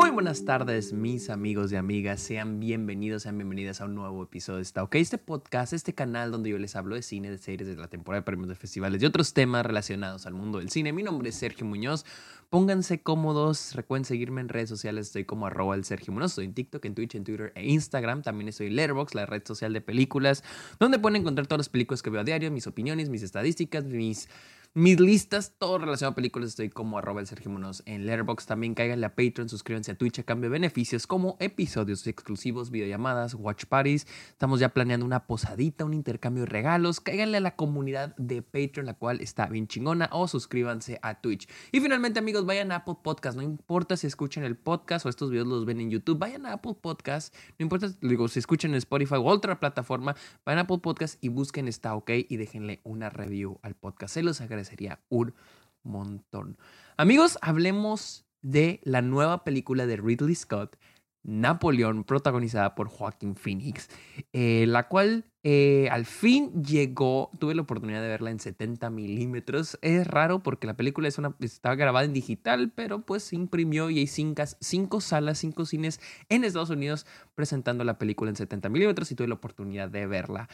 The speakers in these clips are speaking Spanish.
Muy buenas tardes, mis amigos y amigas. Sean bienvenidos, sean bienvenidas a un nuevo episodio de Está OK. Este podcast, este canal donde yo les hablo de cine, de series, de la temporada de premios de festivales y otros temas relacionados al mundo del cine. Mi nombre es Sergio Muñoz. Pónganse cómodos. Recuerden seguirme en redes sociales. Estoy como arroba el Sergio Muñoz. Estoy en TikTok, en Twitch, en Twitter e Instagram. También estoy en Letterboxd, la red social de películas, donde pueden encontrar todas las películas que veo a diario, mis opiniones, mis estadísticas, mis mis listas, todo relacionado a películas, estoy como arroba el Sergio Monos en Letterboxd. También cáiganle a Patreon, suscríbanse a Twitch a cambio de beneficios como episodios exclusivos, videollamadas, watch parties. Estamos ya planeando una posadita, un intercambio de regalos. Cáiganle a la comunidad de Patreon, la cual está bien chingona, o suscríbanse a Twitch. Y finalmente, amigos, vayan a Apple Podcast. No importa si escuchan el podcast o estos videos los ven en YouTube, vayan a Apple Podcast. No importa, digo, si escuchan en Spotify o otra plataforma, vayan a Apple Podcast y busquen Está OK y déjenle una review al podcast. Se los agradezco sería un montón. Amigos, hablemos de la nueva película de Ridley Scott, Napoleón, protagonizada por Joaquín Phoenix, eh, la cual eh, al fin llegó, tuve la oportunidad de verla en 70 milímetros. Es raro porque la película estaba grabada en digital, pero pues se imprimió y hay cinco, cinco salas, cinco cines en Estados Unidos presentando la película en 70 milímetros y tuve la oportunidad de verla.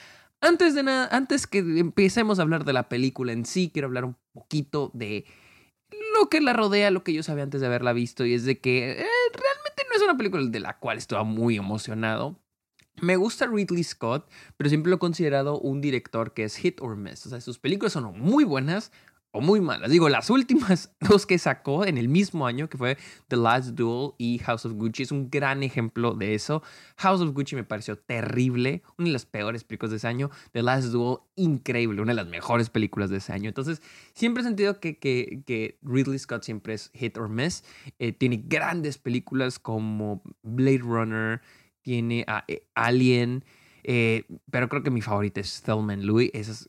Antes de nada, antes que empecemos a hablar de la película en sí, quiero hablar un poquito de lo que la rodea, lo que yo sabía antes de haberla visto, y es de que eh, realmente no es una película de la cual estaba muy emocionado. Me gusta Ridley Scott, pero siempre lo he considerado un director que es hit or miss. O sea, sus películas son muy buenas o muy malas. Digo, las últimas dos que sacó en el mismo año, que fue The Last Duel y House of Gucci, es un gran ejemplo de eso. House of Gucci me pareció terrible, una de las peores películas de ese año. The Last Duel, increíble, una de las mejores películas de ese año. Entonces, siempre he sentido que, que, Ridley Scott siempre es hit or miss. Eh, tiene grandes películas como Blade Runner, tiene eh, Alien. Eh, pero creo que mi favorita es Thelma Louis. Esa es,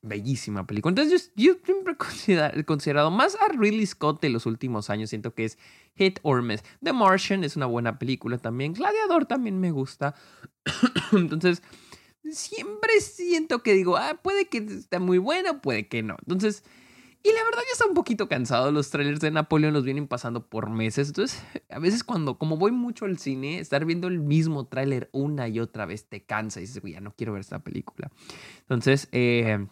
bellísima película. Entonces yo, siempre he considerado, más a Ridley Scott de los últimos años. Siento que es hit or miss. The Martian es una buena película también. Gladiador también me gusta. Entonces siempre siento que digo, ah, puede que esté muy buena, puede que no. Entonces... Y la verdad ya está un poquito cansado. Los trailers de Napoleón los vienen pasando por meses. Entonces, a veces cuando, como voy mucho al cine, estar viendo el mismo tráiler una y otra vez te cansa y dices, ya no quiero ver esta película. Entonces, eh,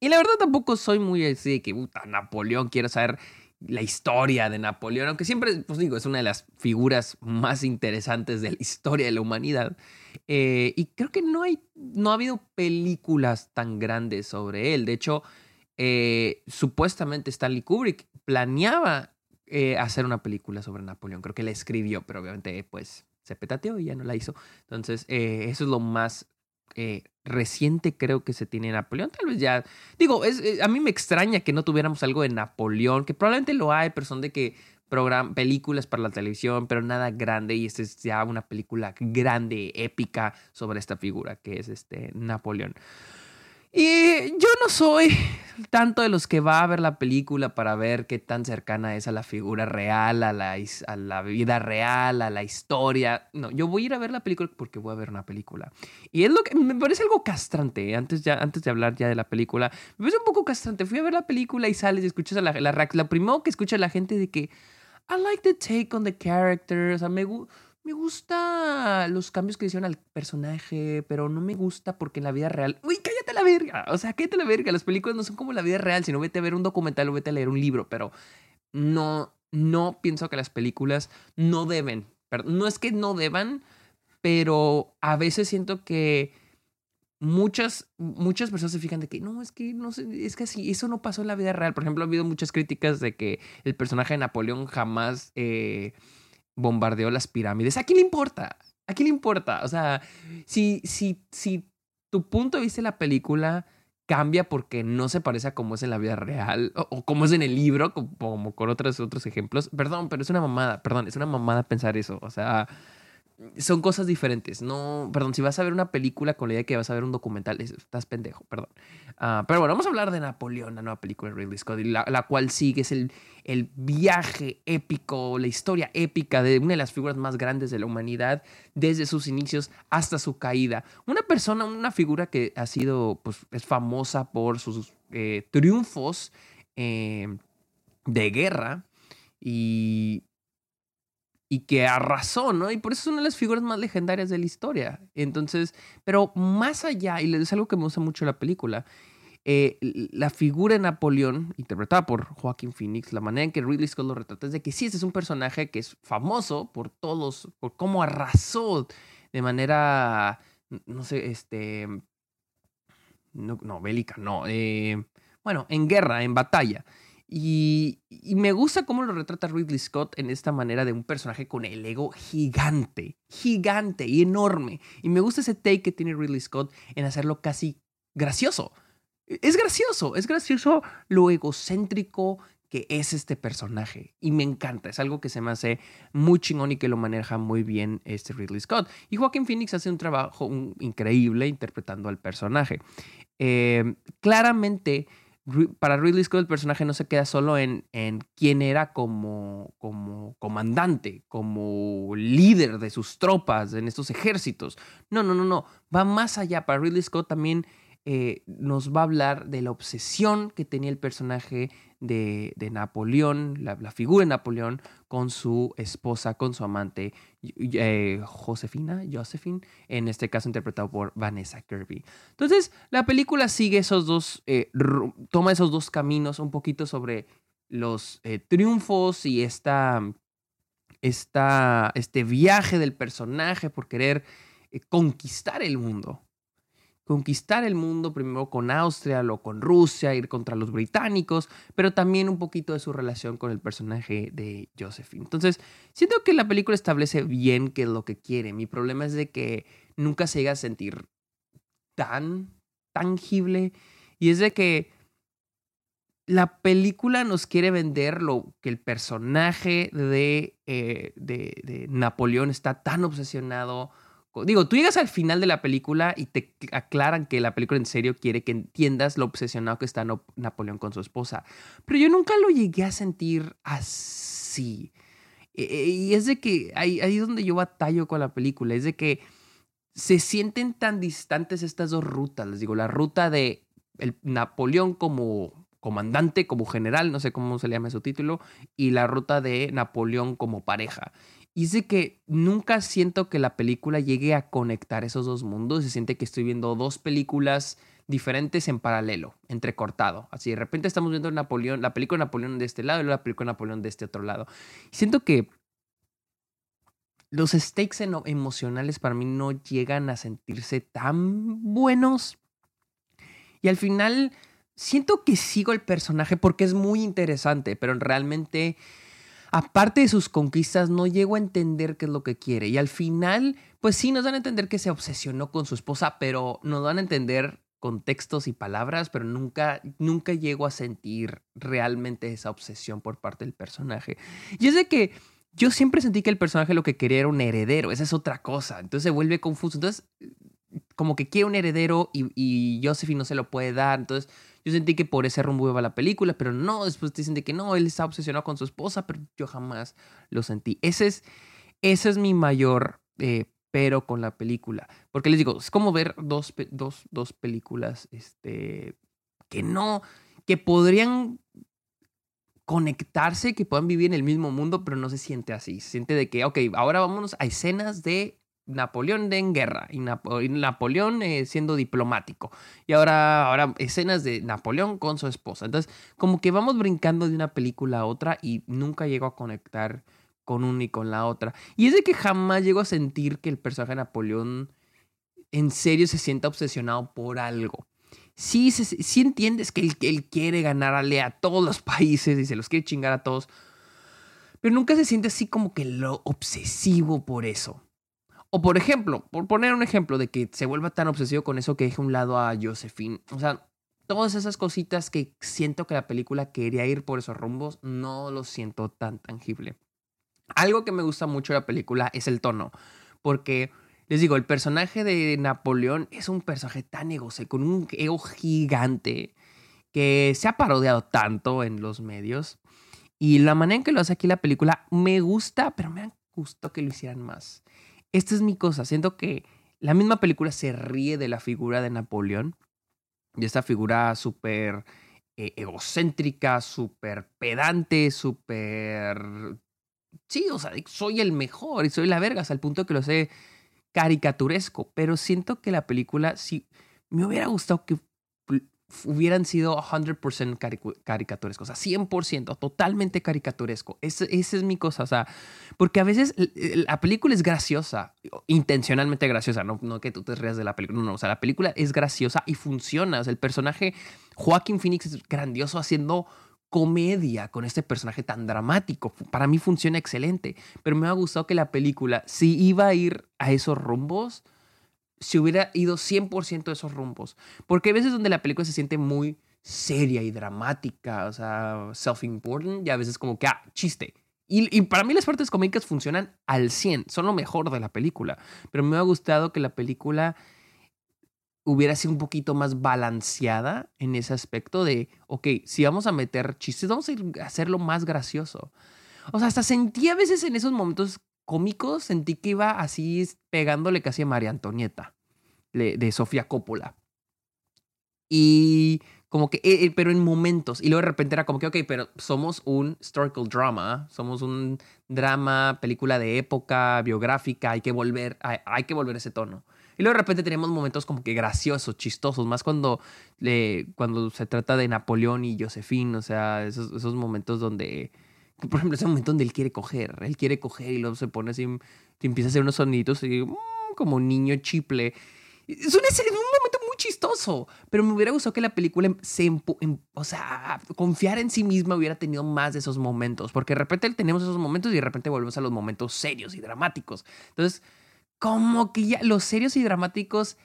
y la verdad tampoco soy muy así de que, puta, Napoleón, quiero saber la historia de Napoleón, aunque siempre, pues digo, es una de las figuras más interesantes de la historia de la humanidad. Eh, y creo que no hay, no ha habido películas tan grandes sobre él. De hecho, eh, supuestamente Stanley Kubrick planeaba eh, hacer una película sobre Napoleón. Creo que la escribió, pero obviamente, pues, se petateó y ya no la hizo. Entonces, eso es lo más eh, reciente creo que se tiene Napoleón. Tal vez ya, digo, es, eh, a mí me extraña que no tuviéramos algo de Napoleón, que probablemente lo hay, pero son de que program películas para la televisión, pero nada grande y esta es ya una película grande, épica sobre esta figura que es este Napoleón. Y yo no soy tanto de los que va a ver la película para ver qué tan cercana es a la figura real, a la, a la vida real, a la historia. No, yo voy a ir a ver la película porque voy a ver una película. Y es lo que me parece algo castrante. ¿eh? Antes, ya, antes de hablar ya de la película, me parece un poco castrante. Fui a ver la película y sales y escuchas a la, la, la primero que escucha la gente de que I like the take on the characters. O sea, me gusta me gusta los cambios que hicieron al personaje, pero no me gusta porque en la vida real. ¡Uy, la verga! O sea, cállate la verga. Las películas no son como la vida real, sino vete a ver un documental o vete a leer un libro, pero no, no pienso que las películas no deben. No es que no deban, pero a veces siento que muchas, muchas personas se fijan de que no, es que no sé, es que así, eso no pasó en la vida real. Por ejemplo, ha habido muchas críticas de que el personaje de Napoleón jamás. Eh, bombardeó las pirámides. ¿A quién le importa? ¿A quién le importa? O sea, si, si, si tu punto de vista de la película cambia porque no se parece a cómo es en la vida real o, como es en el libro, como, con otros, otros ejemplos, perdón, pero es una mamada, perdón, es una mamada pensar eso. O sea, son cosas diferentes. No, perdón, si vas a ver una película con la idea de que vas a ver un documental, estás pendejo, perdón. Ah, pero bueno, vamos a hablar de Napoleón, la nueva película de Ridley Scott, la, cual sigue, es el, el viaje épico, la historia épica de una de las figuras más grandes de la humanidad, desde sus inicios hasta su caída. Una persona, una figura que ha sido, pues, es famosa por sus eh, triunfos eh, de guerra y y que arrasó, ¿no? Y por eso es una de las figuras más legendarias de la historia. Entonces, pero más allá, y es algo que me gusta mucho la película, eh, la figura de Napoleón, interpretada por Joaquín Phoenix, la manera en que Ridley Scott lo retrata es de que sí, este es un personaje que es famoso por todos, por cómo arrasó de manera, no sé, este, no, bélica, no, eh, bueno, en guerra, en batalla. Y, me gusta cómo lo retrata Ridley Scott en esta manera de un personaje con el ego gigante, gigante y enorme. Y me gusta ese take que tiene Ridley Scott en hacerlo casi gracioso. Es gracioso, es gracioso lo egocéntrico que es este personaje. Y me encanta, es algo que se me hace muy chingón y que lo maneja muy bien este Ridley Scott. Y Joaquin Phoenix hace un trabajo increíble interpretando al personaje. Eh, claramente para Ridley Scott el personaje no se queda solo en, en quién era como, como comandante, como líder de sus tropas en estos ejércitos. No, no, no, no. Va más allá. Para Ridley Scott también eh, nos va a hablar de la obsesión que tenía el personaje de, Napoleón, la, figura de Napoleón, con su esposa, con su amante, eh, Josefina, Josephine, en este caso interpretado por Vanessa Kirby. Entonces, la película sigue esos dos, eh, toma esos dos caminos, un poquito sobre los triunfos y esta, esta, este viaje del personaje por querer conquistar el mundo conquistar el mundo primero con Austria, luego con Rusia, ir contra los británicos, pero también un poquito de su relación con el personaje de Josephine. Entonces, siento que la película establece bien qué es lo que quiere. Mi problema es de que nunca se llega a sentir tan tangible y es de que la película nos quiere vender lo que el personaje de, eh, de Napoleón está tan obsesionado Digo, tú llegas al final de la película y te aclaran que la película en serio quiere que entiendas lo obsesionado que está Napoleón con su esposa. Pero yo nunca lo llegué a sentir así. E, e, y es de que ahí, ahí es donde yo batallo con la película. Es de que se sienten tan distantes estas dos rutas. Les digo, la ruta de el Napoleón como comandante, como general, no sé cómo se le llama su título, y la ruta de Napoleón como pareja. Y es de que nunca siento que la película llegue a conectar esos dos mundos. Se siente que estoy viendo dos películas diferentes en paralelo, entrecortado. Así de repente estamos viendo Napoleón, la película de Napoleón de este lado y la película de Napoleón de este otro lado. Y siento que los stakes emocionales para mí no llegan a sentirse tan buenos. Y al final siento que sigo el personaje porque es muy interesante, pero realmente aparte de sus conquistas, no llego a entender qué es lo que quiere. Y al final, pues sí, nos dan a entender que se obsesionó con su esposa, pero nos dan a entender contextos y palabras, pero nunca, nunca llego a sentir realmente esa obsesión por parte del personaje. Y es de que yo siempre sentí que el personaje lo que quería era un heredero, esa es otra cosa, entonces se vuelve confuso. Entonces, como que quiere un heredero y, y Josephine no se lo puede dar, entonces yo sentí que por ese rumbo iba la película, pero no, después te dicen de que no, él está obsesionado con su esposa, pero yo jamás lo sentí. Ese es, ese es mi mayor eh, pero con la película. Porque les digo, es como ver dos, dos, dos películas este, que no, que podrían conectarse, que puedan vivir en el mismo mundo, pero no se siente así. Se siente de que, ok, ahora vámonos a escenas de Napoleón en guerra y, Napoleón eh, siendo diplomático. Y ahora, ahora escenas de Napoleón con su esposa. Entonces, como que vamos brincando de una película a otra y nunca llego a conectar con una y con la otra. Y es de que jamás llego a sentir que el personaje de Napoleón en serio se sienta obsesionado por algo. Sí, sí entiendes que él, que él quiere ganarle a todos los países y se los quiere chingar a todos. Pero nunca se siente así como que lo obsesivo por eso. O por ejemplo, por poner un ejemplo de que se vuelva tan obsesivo con eso que deje un lado a Josephine. O sea, todas esas cositas que siento que la película quería ir por esos rumbos, no lo siento tan tangible. Algo que me gusta mucho de la película es el tono, porque les digo, el personaje de Napoleón es un personaje tan egocéntrico, con un ego gigante, que se ha parodiado tanto en los medios. Y la manera en que lo hace aquí la película me gusta, pero me gustado que lo hicieran más esta es mi cosa. Siento que la misma película se ríe de la figura de Napoleón, de esta figura súper eh, egocéntrica, súper pedante, súper sí, o sea, soy el mejor y soy la verga, hasta el punto que lo sé caricaturesco, pero siento que la película sí me hubiera gustado que hubieran sido 100% caricaturescos, o sea, 100%, totalmente caricaturesco. esa es mi cosa, o sea, porque a veces la película es graciosa, intencionalmente graciosa, no, no que tú te rías de la película, no, no, o sea, la película es graciosa y funciona, o sea, el personaje Joaquín Phoenix es grandioso haciendo comedia con este personaje tan dramático. Para mí funciona excelente, pero me ha gustado que la película, si iba a ir a esos rumbos, se hubiera ido 100% de esos rumbos. Porque hay veces donde la película se siente muy seria y dramática, o sea, self-important, y a veces como que, ah, chiste. Y, y, para mí las partes cómicas funcionan al 100, son lo mejor de la película. Pero me ha gustado que la película hubiera sido un poquito más balanceada en ese aspecto de, ok, si vamos a meter chistes, vamos a hacerlo más gracioso. O sea, hasta sentí a veces en esos momentos cómicos, sentí que iba así pegándole casi a María Antonieta de Sofía Coppola. Y como que, eh, eh, pero en momentos. Y luego de repente era como que, ok, pero somos un historical drama, somos un drama, película de época, biográfica, hay que volver, hay, que volver ese tono. Y luego de repente tenemos momentos como que graciosos, chistosos, más cuando, cuando se trata de Napoleón y Josefín, o sea, esos, esos momentos donde por ejemplo, ese momento donde él quiere coger, él quiere coger y luego se pone así, y empieza a hacer unos sonidos y, mm, como niño chiple. Es un, es un, momento muy chistoso, pero me hubiera gustado que la película se, em, o sea, confiar en sí misma hubiera tenido más de esos momentos, porque de repente tenemos esos momentos y de repente volvemos a los momentos serios y dramáticos. Entonces, como que ya los serios y dramáticos,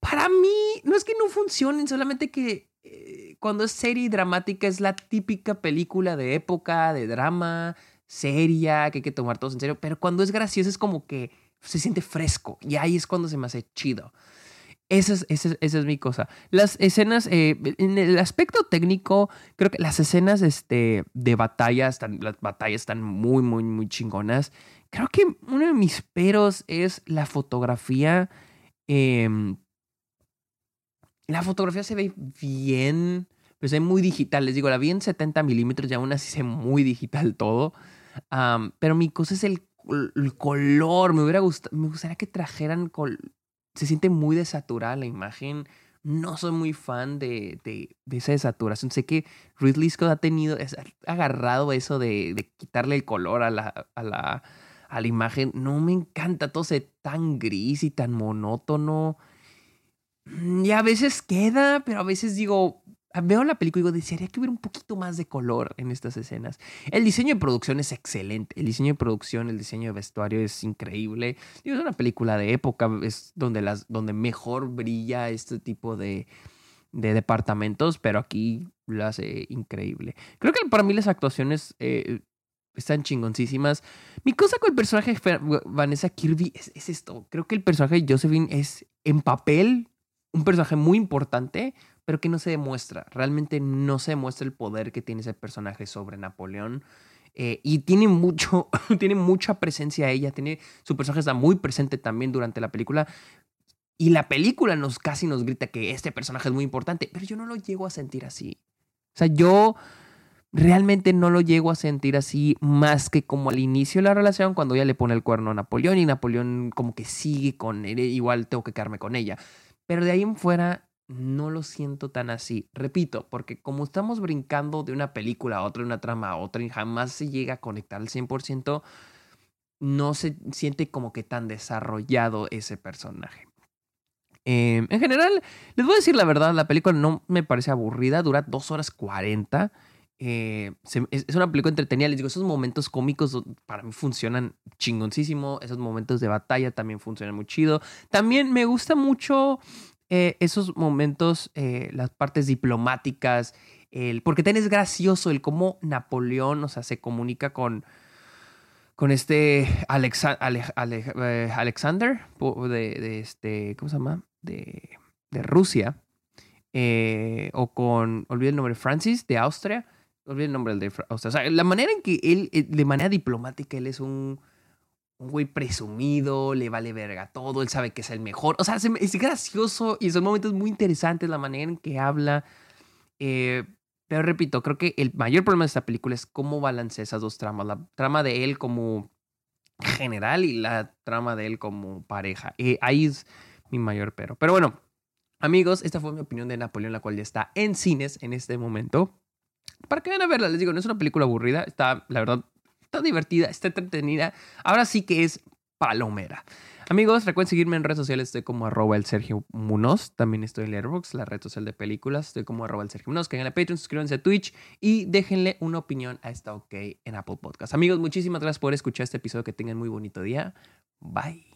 para mí, no es que no funcionen, solamente que eh, cuando es serie dramática es la típica película de época, de drama, seria, que hay que tomar todos en serio, pero cuando es gracioso es como que se siente fresco y ahí es cuando se me hace chido. Esa es, esa es, mi cosa. Las escenas, eh, en el aspecto técnico, creo que las escenas este, de batalla, están, las batallas están muy, muy, muy chingonas. Creo que uno de mis peros es la fotografía. Eh, la fotografía se ve bien, se ve muy digital. Les digo, la vi en 70 milímetros y aún así se ve muy digital todo. pero mi cosa es el, color. Me, hubiera gustado, me gustaría que trajeran... se siente muy desaturada la imagen. No soy muy fan de, de, esa desaturación. Sé que Ridley Scott ha tenido, ha agarrado eso de, de quitarle el color a la, a la, a la imagen. No me encanta todo se tan gris y tan monótono. Mm, y a veces queda, pero a veces digo, veo la película y digo, desearía que hubiera un poquito más de color en estas escenas. El diseño de producción es excelente. El diseño de producción, el diseño de vestuario es increíble. es una película de época, es donde, las, donde mejor brilla este tipo de, de departamentos, pero aquí lo hace increíble. Creo que para mí las actuaciones eh, están chingoncísimas. Mi cosa con el personaje de Vanessa Kirby es, es, esto. Creo que el personaje de Josephine es en papel un personaje muy importante, pero que no se demuestra. Realmente no se demuestra el poder que tiene ese personaje sobre Napoleón. Eh, y tiene mucho, tiene mucha presencia ella, tiene, su personaje está muy presente también durante la película. Y la película nos casi nos grita que este personaje es muy importante, pero yo no lo llego a sentir así. O sea, yo realmente no lo llego a sentir así más que como al inicio de la relación cuando ella le pone el cuerno a Napoleón y Napoleón como que sigue con él, igual tengo que quedarme con ella. Pero de ahí en fuera no lo siento tan así. Repito, porque como estamos brincando de una película a otra, de una trama a otra, y jamás se llega a conectar al 100%, no se siente como que tan desarrollado ese personaje. Em, en general, les voy a decir la verdad, la película no me parece aburrida, dura 2 horas 40. Eh, es, una película entretenida, les digo, esos momentos cómicos para mí funcionan chingoncísimo, esos momentos de batalla también funcionan muy chido. También me gusta mucho eh, esos momentos, eh, las partes diplomáticas, el, porque también es gracioso el cómo Napoleón, o sea, se comunica con, con este Alexander de, este, ¿cómo se llama? De, de Rusia, o con, olvidé el nombre, Francis de Austria olvidé el nombre del de o sea, la manera en que él, eh, de manera diplomática, él es un, un güey presumido, le vale verga todo, él sabe que es el mejor. O sea, es gracioso y son momentos muy interesantes la manera en que habla. Eh, Pero repito, creo que el mayor problema de esta película es cómo balancea esas dos tramas. La trama de él como general y la trama de él como pareja. Y ahí es mi mayor pero. Pero bueno, amigos, esta fue mi opinión de Napoleón, la cual ya está en cines en este momento. Para que vayan a verla, les digo, no es una película aburrida, está, la verdad, está divertida, está entretenida. Ahora sí que es palomera. Amigos, recuerden seguirme en redes sociales. Estoy como arroba el Sergio Munoz. También estoy en Letterboxd, la red social de películas. Estoy como arroba el Sergio Munoz. A Patreon, suscríbanse a Twitch y déjenle una opinión a esta OK en Apple Podcast. Amigos, muchísimas gracias por escuchar este episodio. Que tengan muy bonito día. Bye.